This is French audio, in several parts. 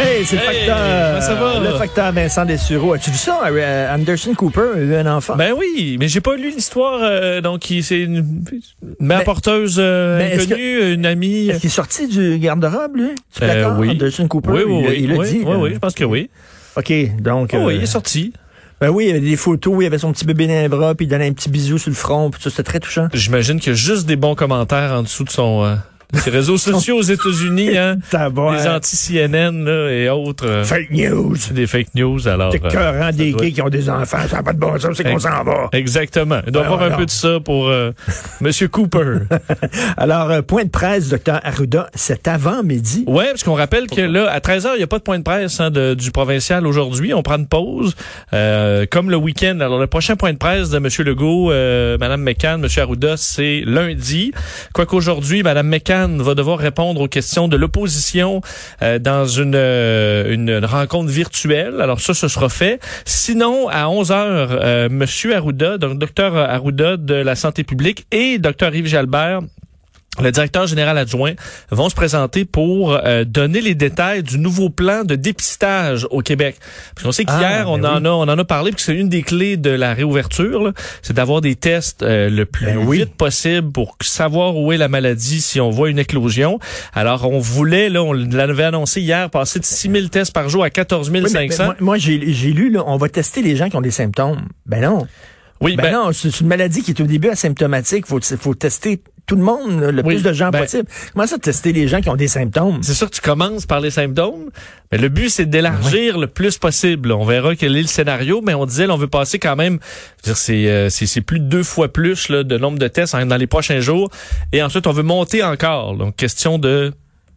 Hey, c'est le Hey, facteur. comment ça va? Le facteur Vincent Dessureau. As-tu vu ça? Anderson Cooper a eu un enfant? Ben oui, mais j'ai pas lu l'histoire. euh, donc, c'est une, mère porteuse euh, inconnue, une amie. Est-ce qu'il est sorti du garde-robe, lui? Du Euh, oui. Anderson Cooper? Oui, oui, il, oui. il l'a oui, dit. oui, euh, oui, je pense que oui. OK, donc... Oh, oui, il est sorti. Ben oui, il y avait des photos, il y avait son petit bébé dans les bras, puis il donnait un petit bisou sur le front, puis ça, c'était très touchant. J'imagine qu'il y a juste des bons commentaires en dessous de son ses réseaux sociaux aux États-Unis, hein? Les anti-CNN là, et autres. euh, Fake news. c'est des fake news, alors. T'es euh, des gays qui ont des enfants, ça n'a pas de bon sens, c'est qu'on s'en va. Exactement. Il doit y Ben avoir un peu de ça pour euh, Monsieur Cooper. Alors, euh, point de presse, docteur Arruda, c'est avant-midi. Ouais, parce qu'on rappelle que là, à 13h, il n'y a pas de point de presse hein, de- du provincial aujourd'hui. On prend une pause, euh, comme le week-end. Alors, le prochain point de presse de M. Legault, euh, Mme McCann, M. Arruda, c'est lundi. Quoique aujourd'hui, Mme McCann va devoir répondre aux questions de l'opposition euh, dans une, euh, une rencontre virtuelle. Alors ça, ce sera fait. Sinon, à 11h, euh, M. Arruda, donc Dr Arruda de la santé publique et Dr Yves Jalbert le directeur général adjoint vont se présenter pour euh, donner les détails du nouveau plan de dépistage au Québec. Parce qu'on sait qu'hier, Ah, on, ben en oui. a, on en a parlé, parce que c'est une des clés de la réouverture, c'est d'avoir des tests euh, le plus Ben oui. vite possible pour savoir où est la maladie si on voit une éclosion. Alors, on voulait, là, on l'avait annoncé hier, passer de 6 000 tests par jour à 14 Oui, mais- 500. mais moi, moi, j'ai j'ai lu, là, on va tester les gens qui ont des symptômes. Ben non. oui, Ben, non, c'est c'est une maladie qui est au début asymptomatique. Faut, faut tester tout le monde, le Oui, plus de gens ben- possible. Comment ça, tester les gens qui ont des symptômes? C'est sûr que tu commences par les symptômes, mais le but c'est d'élargir le plus possible. On verra quel est le scénario, mais on disait là, on veut passer quand même, c'est euh, plus de deux fois plus là, de nombre de tests dans les prochains jours, et ensuite on veut monter encore. Donc question de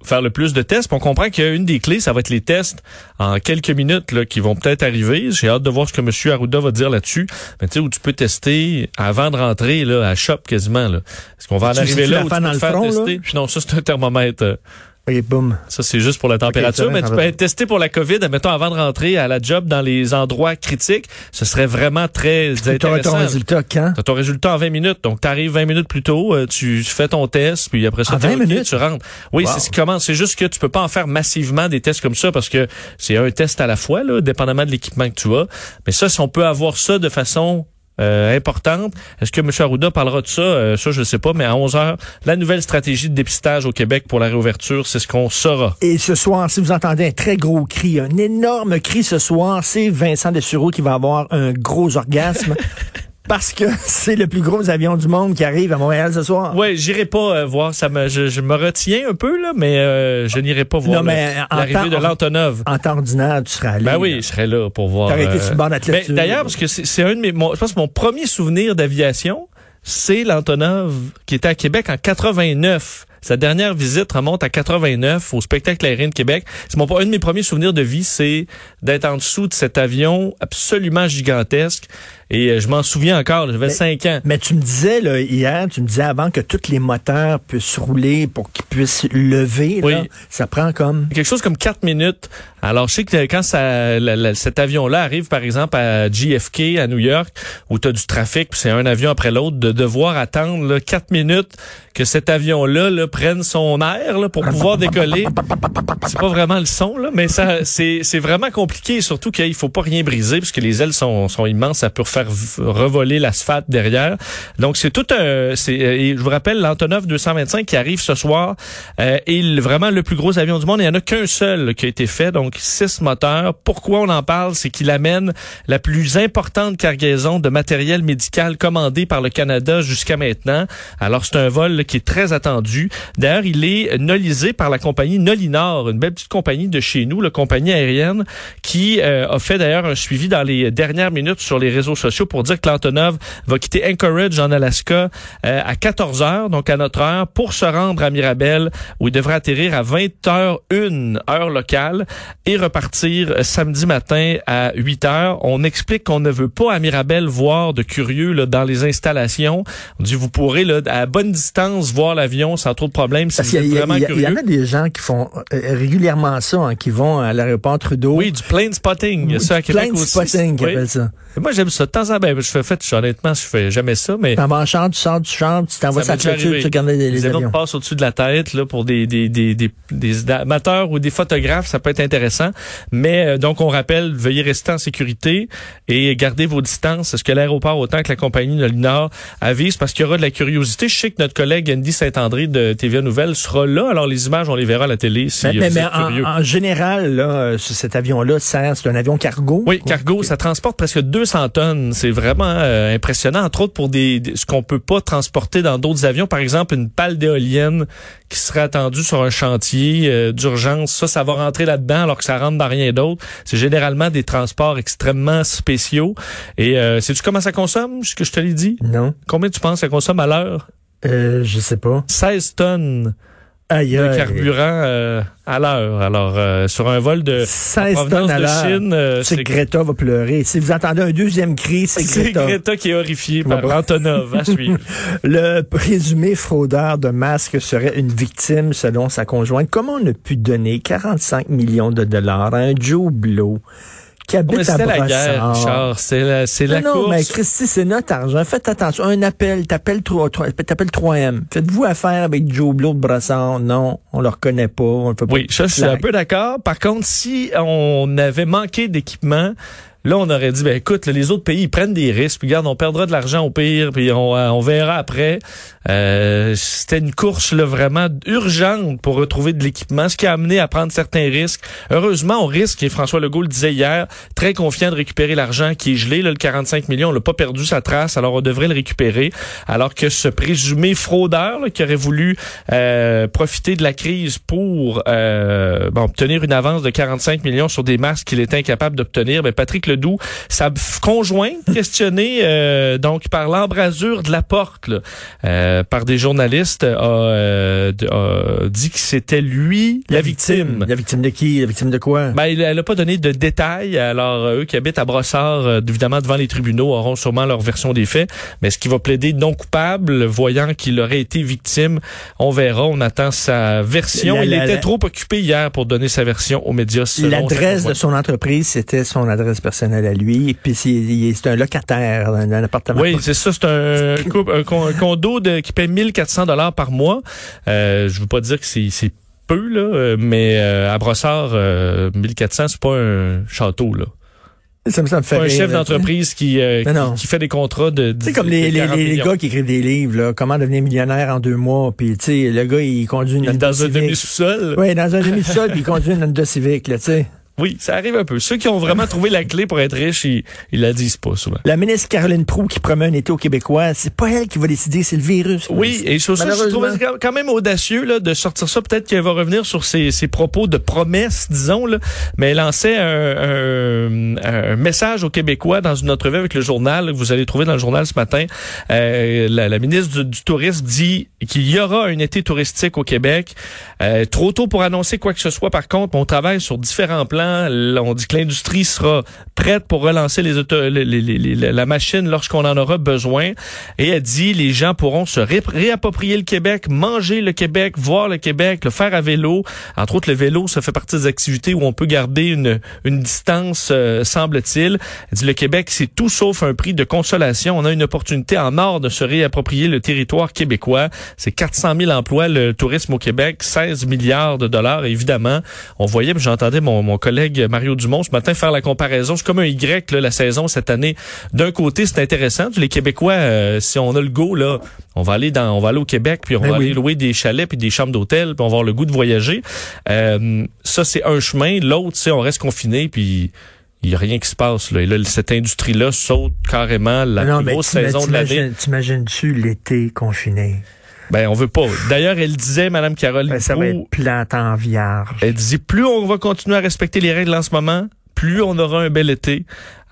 faire le plus de tests. Puis on comprend qu'une des clés, ça va être les tests en quelques minutes là, qui vont peut-être arriver. J'ai hâte de voir ce que M. Arruda va dire là-dessus. Mais tu sais, où tu peux tester avant de rentrer là, à shop quasiment. Là. Est-ce qu'on va en arriver là où tu peux te faire front, tester? Puis non, ça c'est un thermomètre. Et boum. ça, c'est juste pour la température, mais tu peux être testé pour la COVID, admettons, avant de rentrer à la job dans les endroits critiques. Ce serait vraiment très Tu intéressant. ton résultat quand? T'as ton résultat en 20 minutes. Donc, tu arrives 20 minutes plus tôt, euh, tu fais ton test, puis après ça, En t'es 20 OK, minutes? tu rentres. Oui, Wow. c'est ce qui commence. C'est juste que tu peux pas en faire massivement des tests comme ça parce que c'est un test à la fois, là, dépendamment de l'équipement que tu as. Mais ça, si on peut avoir ça de façon euh, importante. Est-ce que M. Arruda parlera de ça? Euh, ça, je ne sais pas, mais à 11 heures, la nouvelle stratégie de dépistage au Québec pour la réouverture, c'est ce qu'on saura. Et ce soir, si vous entendez un très gros cri, un énorme cri ce soir, c'est Vincent Dessureau qui va avoir un gros orgasme. Parce que c'est le plus gros avion du monde qui arrive à Montréal ce soir. Ouais, j'irai pas euh, voir. Ça me, je, je me retiens un peu là, mais euh, je n'irai pas voir l'arrivée de l'Antonov. En temps ordinaire, tu serais allé. Ben là. oui, je serais là pour voir. T'aurais été euh, sur le ben. D'ailleurs, parce que c'est c'est un de mes, mon, je pense que mon premier souvenir d'aviation, c'est l'Antonov qui était à Québec en 89. Sa dernière visite remonte à 89 au spectacle aérien de Québec. C'est mon un de mes premiers souvenirs de vie, c'est d'être en dessous de cet avion absolument gigantesque. Et euh, je m'en souviens encore. J'avais Mais- 5 ans. Mais tu me disais là, hier, tu me disais avant que tous les moteurs puissent rouler pour qu'ils puissent lever. là, Oui. ça prend comme? quelque chose comme quatre minutes. Alors, je sais que quand ça, la- la- cet avion-là arrive, par exemple, à JFK, à New York, où tu as du trafic, puis c'est un avion après l'autre, de devoir attendre là, quatre minutes que cet avion-là là, prenne son air là, pour pouvoir décoller. C'est pas vraiment le son, là, mais ça, c'est, vraiment compliqué, surtout qu'il faut pas rien briser, puisque les ailes sont, sont immenses, ça peut faire revoler l'asphalte derrière. Donc, c'est tout un... euh, et je vous rappelle, l'Antonov 225 qui arrive ce soir euh, est vraiment le plus gros avion du monde. Il n'y en a qu'un seul qui a été fait, donc six moteurs. Pourquoi on en parle? C'est qu'il amène la plus importante cargaison de matériel médical commandé par le Canada jusqu'à maintenant. Alors, c'est un vol qui est très attendu. D'ailleurs, il est nolisé par la compagnie Nolinor, une belle petite compagnie de chez nous, la compagnie aérienne, qui euh, a fait d'ailleurs un suivi dans les dernières minutes sur les réseaux sociaux pour dire que l'Antonov va quitter Anchorage en Alaska euh, à 14 heures, donc à notre heure, pour se rendre à Mirabel, où il devrait atterrir à 20h01 heure locale et repartir euh, samedi matin à 8 heures. On explique qu'on ne veut pas à Mirabel voir de curieux là, dans les installations. On dit vous pourrez là, à bonne distance distance, voir l'avion sans trop de Si Parce y, il y a- il y en a des gens qui font euh, régulièrement ça, hein, qui vont à l'aéroport Trudeau. Oui, du plane spotting. Il y a ça à Québec Plein de aussi. spotting, Oui. appellent ça. Moi, j'aime ça. De temps en temps, ben, je fais, fait, honnêtement, je fais jamais ça, mais T'en vas en chambre, tu sors du chambre, tu t'envoies Ça sa clôture, tu regardes les, les les avions passent au-dessus de la tête là pour des des, des, des, des amateurs ou des photographes, ça peut être intéressant. Mais euh, donc on rappelle, veuillez rester en sécurité et garder vos distances. Est-ce que l'aéroport autant que la compagnie de Nord avise? Parce qu'il y aura de la curiosité. Je sais que notre collègue Andy Saint-André de TVA Nouvelle sera là. Alors les images, on les verra à la télé si Mais, vous mais- êtes mais en, curieux. en général, là, euh, ce- cet avion-là sert, c'est un avion cargo. Oui, cargo, ça transporte presque 200 tonnes. C'est vraiment euh, impressionnant, entre autres pour des, des- ce qu'on peut pas transporter dans d'autres avions. Par exemple, une pale d'éolienne qui serait attendue sur un chantier euh, d'urgence. Ça, ça va rentrer là-dedans alors que ça rentre dans rien d'autre. C'est généralement des transports extrêmement spéciaux. Et euh, sais-tu comment ça consomme, ce que je te l'ai dit? Non, Combien tu penses que ça consomme à l'heure? Euh, je sais pas. 16 tonnes Aïe, de carburant euh, à l'heure. Alors, euh, sur un vol de 16 provenance tonnes à de. Chine, euh, C'est Greta va pleurer. Si vous entendez un deuxième cri, c'est C'est Greta. Qui est horrifiée par. Antonov à suivre. Le présumé fraudeur de masques serait une victime selon sa conjointe. Comment on a pu donner 45 millions de dollars à un Joe Blow? Qui habite Ouais, à la guerre, Richard. C'est la, c'est la non, non, course. mais Christy, c'est notre argent. Faites attention. Un appel, t'appelles 3, 3M. Faites-vous affaire avec Joe Blow de Brossard? Non, on le reconnaît pas. On le fait pas Oui, ça, je suis un peu d'accord. Par contre, si on avait manqué d'équipement, là, on aurait dit, ben écoute, là, les autres pays, prennent des risques. Puis regarde, on perdra de l'argent au pire, puis on, euh, on verra après. Euh, C'était une course là, vraiment urgente pour retrouver de l'équipement, ce qui a amené à prendre certains risques. Heureusement, on risque, et François Legault le disait hier, très confiant de récupérer l'argent qui est gelé, là, le 45 millions. On l'a pas perdu sa trace, alors on devrait le récupérer. Alors que ce présumé fraudeur qui aurait voulu euh, profiter de la crise pour euh, bon, obtenir une avance de 45 millions sur des masques qu'il était incapable d'obtenir, ben Patrick Ledoux, sa conjointe, questionnée euh, donc par l'embrasure de la porte là, euh, par des journalistes, a, euh, a dit que c'était lui la, victime. La victime de qui? La victime de quoi? Ben, elle n'a pas donné de détails. Alors, euh, eux qui habitent à Brossard, euh, évidemment, devant les tribunaux, auront sûrement leur version des faits. Mais ce qui va plaider non coupable, voyant qu'il aurait été victime, on verra. On attend sa version. La- il était trop occupé hier pour donner sa version aux médias. L'adresse de son entreprise, c'était son adresse personnelle à lui. Puis, c'est un locataire dans un appartement. Oui, c'est ça. C'est un, condo de, qui paie 1400 dollars par mois. Euh, je veux pas dire que c'est peu là, euh, mais euh, à Brossard, euh, 1400, c'est pas un château là. Ça me, ça me fait un rire, chef d'entreprise qui, euh, qui, qui fait des contrats de. C'est comme les, les, 40 les, les millions. gars qui écrivent des livres, là, comment devenir millionnaire en deux mois, puis tu sais, le gars, il conduit une dans un demi-sous-sol. Oui, dans un demi-sol, puis il conduit une Honda Civic, là, tu sais. Oui, ça arrive un peu. Ceux qui ont vraiment trouvé la clé pour être riches, ils, ils la disent pas souvent. La ministre Caroline Proux qui promet un été aux Québécois, c'est pas elle qui va décider, c'est le virus. Oui, et sur ça, je trouvais quand- quand même audacieux là, de sortir ça. Peut-être qu'elle va revenir sur ses, ses propos de promesses, disons, là. mais elle lançait un, un, un message aux Québécois dans une entrevue avec le journal, que vous allez trouver dans le journal ce matin. Euh, la, la ministre du, du Tourisme dit qu'il y aura un été touristique au Québec. Euh, trop tôt pour annoncer quoi que ce soit, par contre, on travaille sur différents plans. On dit que l'industrie sera prête pour relancer les auto- les- les- les- la machine lorsqu'on en aura besoin. Et elle dit les gens pourront se ré- réapproprier le Québec, manger le Québec, voir le Québec, le faire à vélo. Entre autres, le vélo, ça fait partie des activités où on peut garder une, une distance, euh, semble-t-il. Elle dit le Québec, c'est tout sauf un prix de consolation. On a une opportunité en or de se réapproprier le territoire québécois. C'est 400 000 emplois, le tourisme au Québec, 16 milliards de dollars. Évidemment, on voyait, j'entendais mon, mon collègue Mario Dumont ce matin faire la comparaison. C'est comme un Y, là, la saison cette année. D'un côté, c'est intéressant. Les Québécois, euh, si on a le go, là, on va aller dans, on va aller au Québec, puis on Ben va oui. aller louer des chalets puis des chambres d'hôtel, puis on va avoir le goût de voyager. Euh, ça, c'est un chemin. L'autre, c'est on reste confiné, puis il y a rien qui se passe. Là. Et là, cette industrie-là saute carrément la non, plus grosse saison de l'année. t'imagines- T'imagines-tu l'été confiné? Ben, on veut pas. D'ailleurs, elle disait, Madame Caroline, Ben, ça va être plante en vierge. Elle dit plus on va continuer à respecter les règles en ce moment, plus on aura un bel été.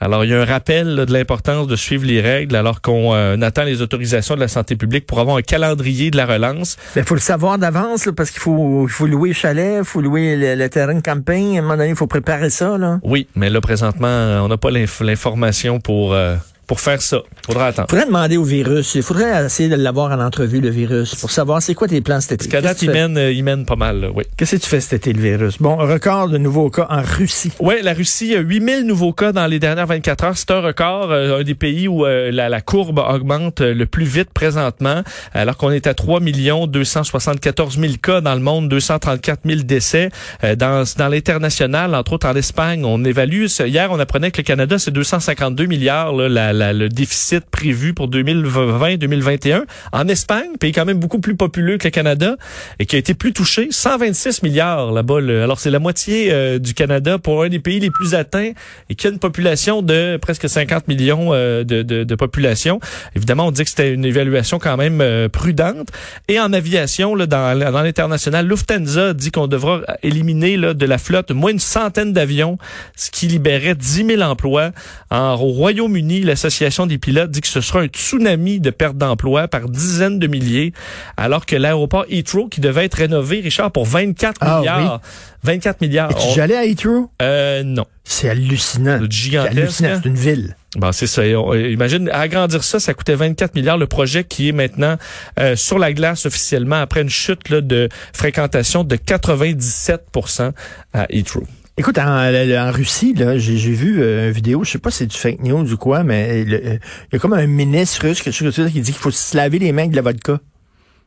Alors, il y a un rappel là, de l'importance de suivre les règles alors qu'on euh, attend les autorisations de la santé publique pour avoir un calendrier de la relance. Il faut le savoir d'avance, là, parce qu'il faut, faut louer le chalet, il faut louer le, le terrain de camping. À un moment donné, il faut préparer ça. Là. Oui, mais là, présentement, on n'a pas l'inf- l'information pour... euh, pour faire ça. Faudra attendre. faudrait demander au virus. Il faudrait essayer de l'avoir en entrevue, le virus, pour savoir c'est quoi tes plans cet été. Parce qu'à date, Qu'est-ce il mène, il mène pas mal, là, oui. Qu'est-ce que tu fais cet été, le virus? Bon, record de nouveaux cas en Russie. Oui, la Russie a 8000 nouveaux cas dans les dernières 24 heures. C'est un record, euh, un des pays où euh, la, la courbe augmente euh, le plus vite présentement, alors qu'on est à 3 274 000 cas dans le monde, 234 000 décès. Dans dans l'international, entre autres en Espagne, on évalue, hier on apprenait que le Canada, c'est 252 milliards, là, la- la- le déficit prévu pour 2020-2021. En Espagne, pays quand même beaucoup plus populeux que le Canada, et qui a été plus touché, 126 milliards là-bas. Alors c'est la moitié euh, du Canada pour un des pays les plus atteints et qui a une population de presque 50 millions euh, de, de, de population. Évidemment, on dit que c'était une évaluation quand même euh, prudente. Et en aviation, là, dans, l'international, Lufthansa dit qu'on devra éliminer là, de la flotte moins une centaine d'avions, ce qui libérait 10 000 emplois. En, au Royaume-Uni, l'association des pilotes dit que ce sera un tsunami de perte d'emplois par dizaines de milliers, alors que l'aéroport Heathrow, qui devait être rénové, Richard, pour 24 Ah, milliards. 24 milliards. Es-tu On- allé à Heathrow? euh, non. C'est hallucinant. C'est hallucinant. hein? C'est une ville. Bon, c'est ça. On- imagine, agrandir ça, ça coûtait 24 milliards. Le projet qui est maintenant euh, sur la glace officiellement après une chute là, de fréquentation de 97% à Heathrow. Écoute, en, en Russie, là, j'ai j'ai vu euh, une vidéo, je sais pas si c'est du fake news ou quoi, mais euh, il y a comme un ministre russe quelque chose comme ça, qui dit qu'il faut se laver les mains de la vodka.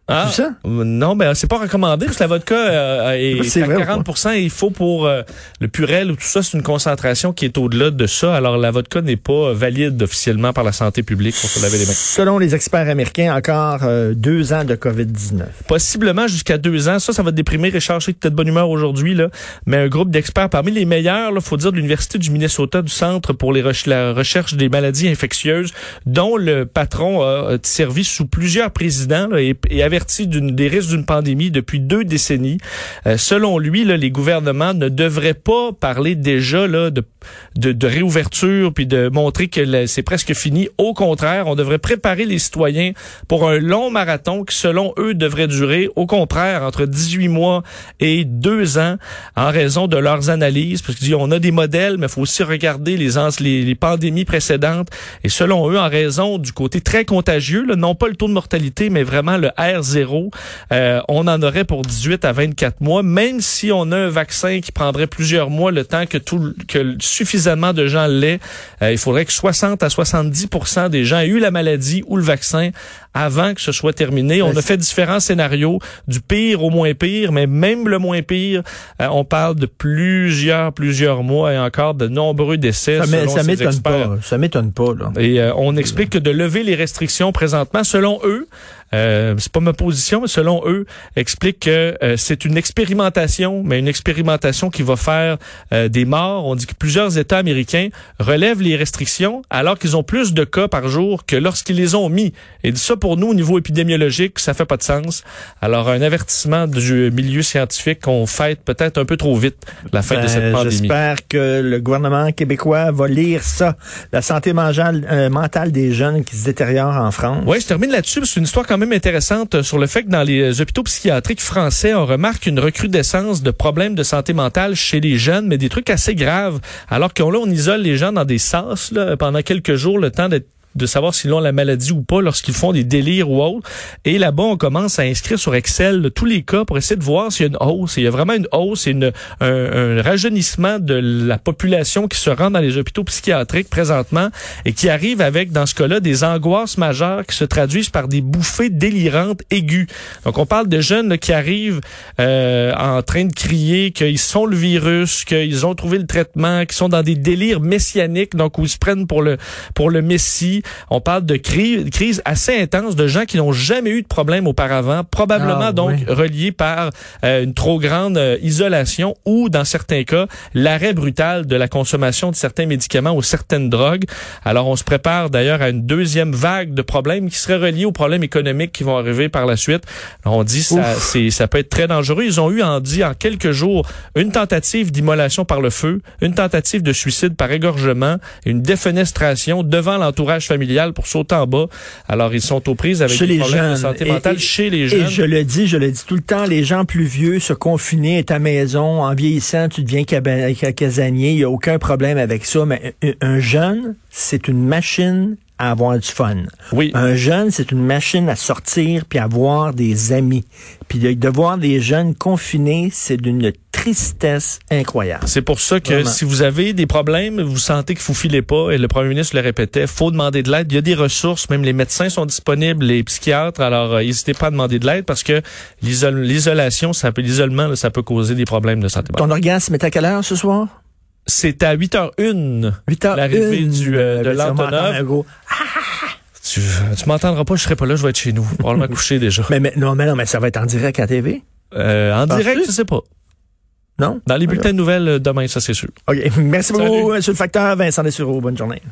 Ah, ça? euh, Non, ben c'est pas recommandé parce que la vodka euh, est à vrai ou 40 et il faut pour euh, le purel ou tout ça, c'est une concentration qui est au-delà de ça. Alors la vodka n'est pas valide officiellement par la santé publique pour se laver les mains. Selon les experts américains, encore euh, deux ans de COVID-19. possiblement jusqu'à deux ans. Ça, ça va te déprimer. Richard, je sais que t'es de bonne humeur aujourd'hui, là. Mais un groupe d'experts, parmi les meilleurs, là, faut dire, de l'Université du Minnesota, du Centre pour les reche- la recherche des maladies infectieuses, dont le patron a, servi sous plusieurs présidents là, et, et des risques d'une pandémie depuis deux décennies. Euh, selon lui, là, les gouvernements ne devraient pas parler déjà là, de, de, de réouverture puis de montrer que c'est presque fini. Au contraire, on devrait préparer les citoyens pour un long marathon qui, selon eux, devrait durer, au contraire, entre 18 mois et deux ans, en raison de leurs analyses. Parce qu'ils disent, on a des modèles, mais il faut aussi regarder les, les, les pandémies précédentes. Et selon eux, en raison du côté très contagieux, là, non pas le taux de mortalité, mais vraiment le R0, euh, on en aurait pour 18 à 24 mois, même si on a un vaccin qui prendrait plusieurs mois, le temps que tout, que suffisamment de gens l'aient. Euh, il faudrait que 60 à 70% des gens aient eu la maladie ou le vaccin avant que ce soit terminé. On Ben, a fait différents scénarios, du pire au moins pire, mais même le moins pire, euh, on parle de plusieurs, plusieurs mois et encore de nombreux décès. Ça, m'é- selon ça ces m'étonne experts. pas. Ça m'étonne pas, là. Et euh, on explique que de lever les restrictions présentement, selon eux, euh, c'est pas ma position, mais selon eux, explique que euh, c'est une expérimentation, mais une expérimentation qui va faire euh, des morts. On dit que plusieurs États américains relèvent les restrictions alors qu'ils ont plus de cas par jour que lorsqu'ils les ont mis. Et ça, pour nous, au niveau épidémiologique, ça fait pas de sens. Alors, un avertissement du milieu scientifique qu'on fête peut-être un peu trop vite la fin de Ben, cette pandémie. J'espère que le gouvernement québécois va lire ça. La santé mentale, euh, mentale des jeunes qui se détériore en France. Oui, je termine là-dessus. parce que C'est une histoire quand même intéressante sur le fait que dans les euh, hôpitaux psychiatriques français, on remarque une recrudescence de problèmes de santé mentale chez les jeunes, mais des trucs assez graves. Alors qu'on là, on isole les gens dans des sas là, pendant quelques jours, le temps d'être de savoir s'ils ont la maladie ou pas lorsqu'ils font des délires ou autre. Et là-bas, on commence à inscrire sur Excel tous les cas pour essayer de voir s'il y a une hausse. Il y a vraiment une hausse et un, un rajeunissement de la population qui se rend dans les hôpitaux psychiatriques présentement et qui arrive avec, dans ce cas-là, des angoisses majeures qui se traduisent par des bouffées délirantes aiguës. Donc, on parle de jeunes qui arrivent euh, en train de crier qu'ils sont le virus, qu'ils ont trouvé le traitement, qui sont dans des délires messianiques, donc où ils se prennent pour le pour le messie. On parle de crise, crise assez intense de gens qui n'ont jamais eu de problème auparavant, probablement Ah, donc oui. reliés par euh, une trop grande euh, isolation ou, dans certains cas, l'arrêt brutal de la consommation de certains médicaments ou certaines drogues. Alors, on se prépare d'ailleurs à une deuxième vague de problèmes qui seraient reliés aux problèmes économiques qui vont arriver par la suite. Alors, on dit ça, c'est ça peut être très dangereux. Ils ont eu en dit en quelques jours une tentative d'immolation par le feu, une tentative de suicide par égorgement, une défenestration devant l'entourage pour sauter en bas. Alors ils sont aux prises avec Chez des les problèmes de santé mentale et- chez les Et jeunes. je le dis, je le dis tout le temps, les gens plus vieux, se confiner à ta maison, en vieillissant, tu deviens casanier, il n'y a aucun problème avec ça, mais un jeune, c'est une machine à avoir du fun. Oui. Un jeune, c'est une machine à sortir puis à avoir des amis. Puis de, voir des jeunes confinés, c'est d'une tristesse incroyable. C'est pour ça que Vraiment. si vous avez des problèmes, vous sentez que vous filez pas, et le premier ministre le répétait, faut demander de l'aide. Il y a des ressources, même les médecins sont disponibles, les psychiatres. Alors, euh, n'hésitez pas à demander de l'aide parce que l'isol- l'isolation, ça peut, l'isolement, ça peut causer des problèmes de santé. Ton orgasme est à quelle heure ce soir? C'est à 8h01. 8 heures. L'arrivée une. du, euh, de Ben, l'Antonov. Tu, tu m'entendras pas, je serai pas là, je vais être chez nous. Probablement couché déjà. Mais, mais- non, mais non, mais ça va être en direct à TV? Euh, en direct, je sais pas. Non? Dans les bulletins de nouvelles euh, demain, ça c'est sûr. OK. Merci beaucoup. Monsieur le facteur Vincent Dessureau. Bonne journée.